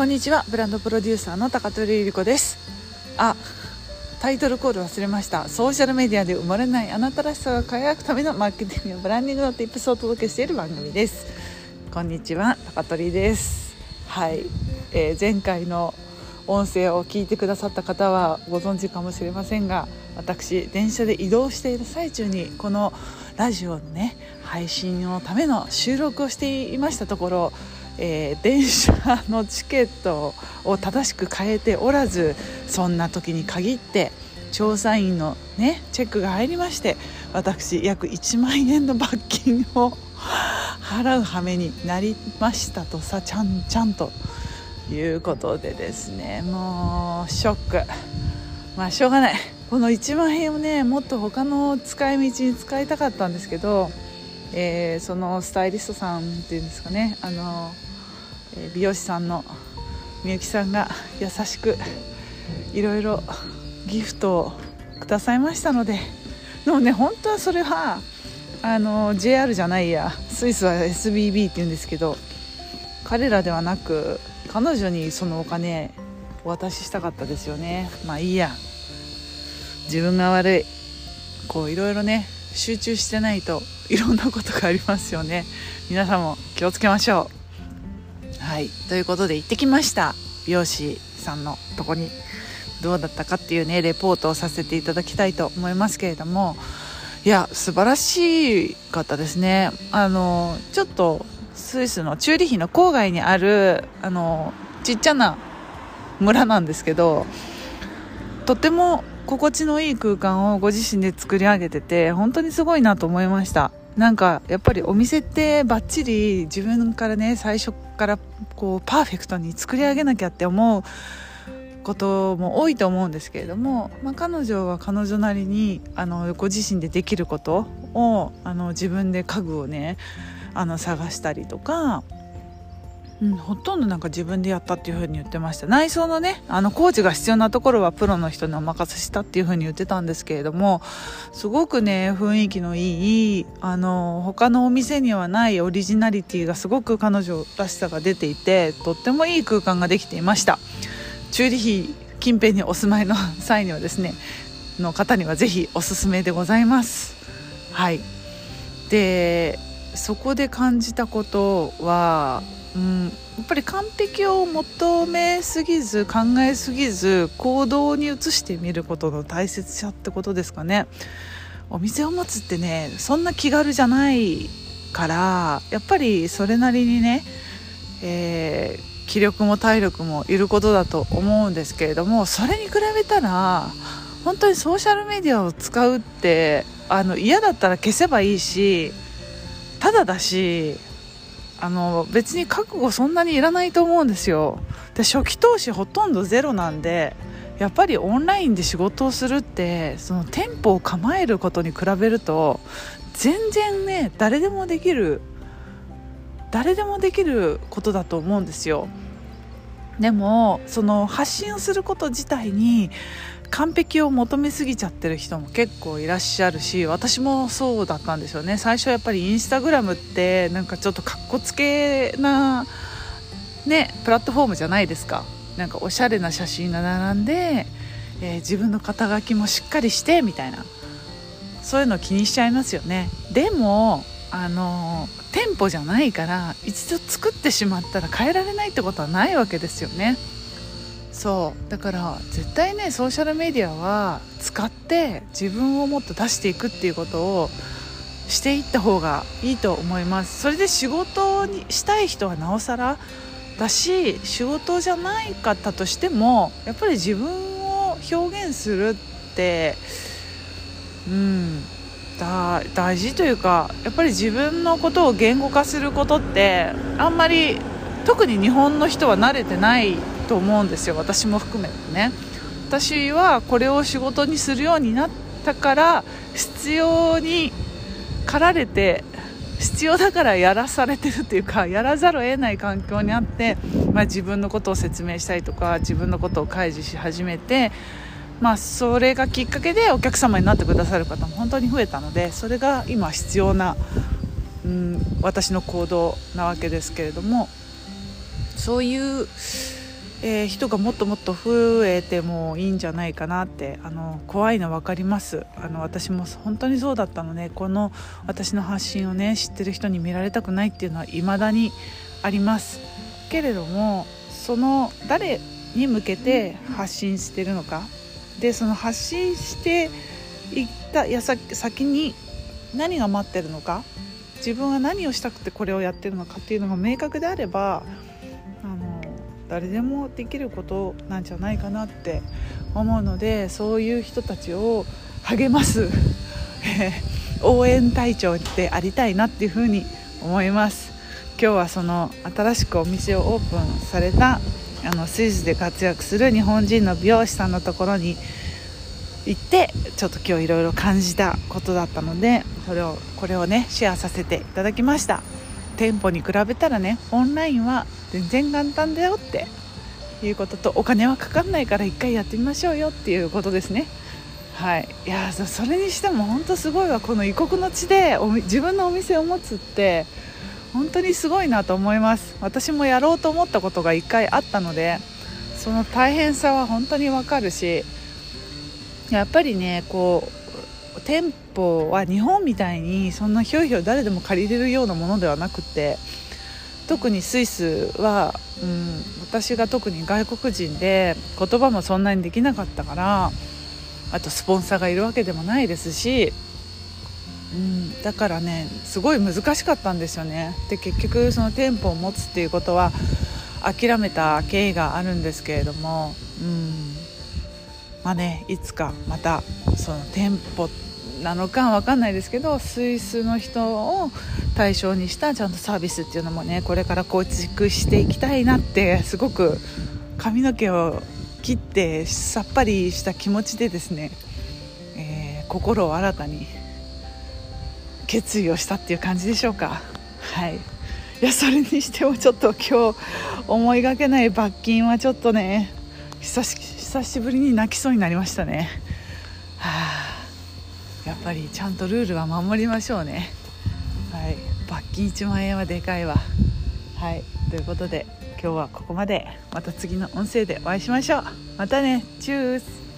こんにちは。ブランドプロデューサーの高取ゆり子です。あタイトルコール忘れました。ソーシャルメディアで生まれないあなたらしさが輝くためのマーケティングやブランディングの tips をお届けしている番組です。こんにちは。高取です。はい、えー、前回の音声を聞いてくださった方はご存知かもしれませんが私電車で移動している最中にこのラジオのね配信のための収録をしていましたところえー、電車のチケットを正しく変えておらずそんな時に限って調査員のねチェックが入りまして私約1万円の罰金を払う羽目になりましたとさちゃんちゃんということでですね。もうショック。まあしょうがない。この1万円をねもっと他の使い道に使いたかったんですけどえー、そのスタイリストさんっていうんですかね。あの、美容師さんのみゆきさんが優しくいろいろギフトをくださいましたのででもね本当はそれはあの JR じゃないやスイスは SBB っていうんですけど彼らではなく彼女にそのお金お渡ししたかったですよね。まあいいや。自分が悪い。こういろいろね集中してないといろんなことがありますよね。皆さんも気をつけましょう。はい。ということで行ってきました。美容師さんのとこにどうだったかっていうねレポートをさせていただきたいと思いますけれども。いや素晴らしかったですね。あのちょっとスイスのチューリヒの郊外にあるあのちっちゃな村なんですけどとても心地のいい空間をご自身で作り上げてて本当にすごいなと思いました。なんかやっぱりお店ってバッチリ自分からね最初からこうパーフェクトに作り上げなきゃって思うことも多いと思うんですけれども、まあ、彼女は彼女なりにあのご自身でできることをあの自分で家具をねあの探したりとかうん、ほとんどなんか自分でやったっていう風に言ってました。内装のねあの工事が必要なところはプロの人にお任せしたっていう風に言ってたんですけれどもすごくね雰囲気のいいあの他のお店にはないオリジナリティがすごく彼女らしさが出ていてとってもいい空間ができていました。チューリヒ近辺にお住まいの際にはですねの方にはぜひおすすめでございます。はい。でそこで感じたことはうん、やっぱり完璧を求めすぎず考えすぎず行動に移してみることの大切さってことですかね。お店を持つってねそんな気軽じゃないからやっぱりそれなりにね、えー、気力も体力もいることだと思うんですけれどもそれに比べたら本当にソーシャルメディアを使うってあの嫌だったら消せばいいしただだしあの別に覚悟そんなにいらないと思うんですよ。で初期投資ほとんどゼロなんでやっぱりオンラインで仕事をするってその店舗を構えることに比べると全然ね誰でもできる誰でもできることだと思うんですよ。でもその発信をすること自体に完璧を求めすぎちゃってる人も結構いらっしゃるし私もそうだったんですよね。最初やっぱりインスタグラムってなんかちょっとかっこつけなねプラットフォームじゃないですか。なんかおしゃれな写真が並んで、えー、自分の肩書きもしっかりしてみたいな。そういうの気にしちゃいますよね。でもあの店舗じゃないから一度作ってしまったら変えられないってことはないわけですよね。そう。だから絶対ねソーシャルメディアは使って自分をもっと出していくっていうことをしていった方がいいと思います。それで仕事にしたい人はなおさらだし仕事じゃないかったとしてもやっぱり自分を表現するってうん。だ大事というかやっぱり自分のことを言語化することってあんまり特に日本の人は慣れてないと思うんですよ私も含めてね。私はこれを仕事にするようになったから必要に駆られて必要だからやらされてるっていうかやらざるを得ない環境にあって、まあ、自分のことを説明したりとか自分のことを開示し始めて、まあ、それがきっかけでお客様になってくださる方も本当に増えたのでそれが今必要な、うん、私の行動なわけですけれどもそういうえー、人がもっともっと増えてもいいんじゃないかなってあの怖いの分かります。あの私も本当にそうだったのでこの私の発信をね知ってる人に見られたくないっていうのは未だにあります。けれどもその誰に向けて発信してるのかでその発信していった矢先に何が待ってるのか自分は何をしたくてこれをやってるのかっていうのが明確であればあの誰でもできることなんじゃないかなって思うのでそういう人たちを励ます 応援隊長でありたいなっていうふうに思います。今日はその新しくお店をオープンされたあのスイスで活躍する日本人の美容師さんのところに行ってちょっと今日いろいろ感じたことだったのでそれをこれをねシェアさせていただきました。店舗に比べたらねオンラインは全然簡単だよっていうこととお金はかかんないから一回やってみましょうよっていうことですね。はい。いやそれにしても本当すごいわ。この異国の地で自分のお店を持つって本当にすごいなと思います。私もやろうと思ったことが1回あったのでその大変さは本当にわかるしやっぱりねこう店舗は日本みたいにそんなひょいひょい誰でも借りれるようなものではなくて特にスイスは、うん、私が特に外国人で言葉もそんなにできなかったからあとスポンサーがいるわけでもないですし、うん、だからねすごい難しかったんですよね。で結局その店舗を持つっていうことは諦めた経緯があるんですけれども、うんまあね、いつかまたその店舗なのか分かんないですけどスイスの人を対象にしたちゃんとサービスっていうのもねこれから構築していきたいなってすごく髪の毛を切ってさっぱりした気持ちでですね、えー、心を新たに決意をしたっていう感じでしょうか。はい。いやそれにしてもちょっと今日思いがけない罰金はちょっとね久し久しぶりに泣きそうになりましたね。はあ。やっぱりちゃんとルールは守りましょうね。はい。罰金1万円はでかいわ。はい。ということで今日はここまで。また次の音声でお会いしましょう。またね。チュース。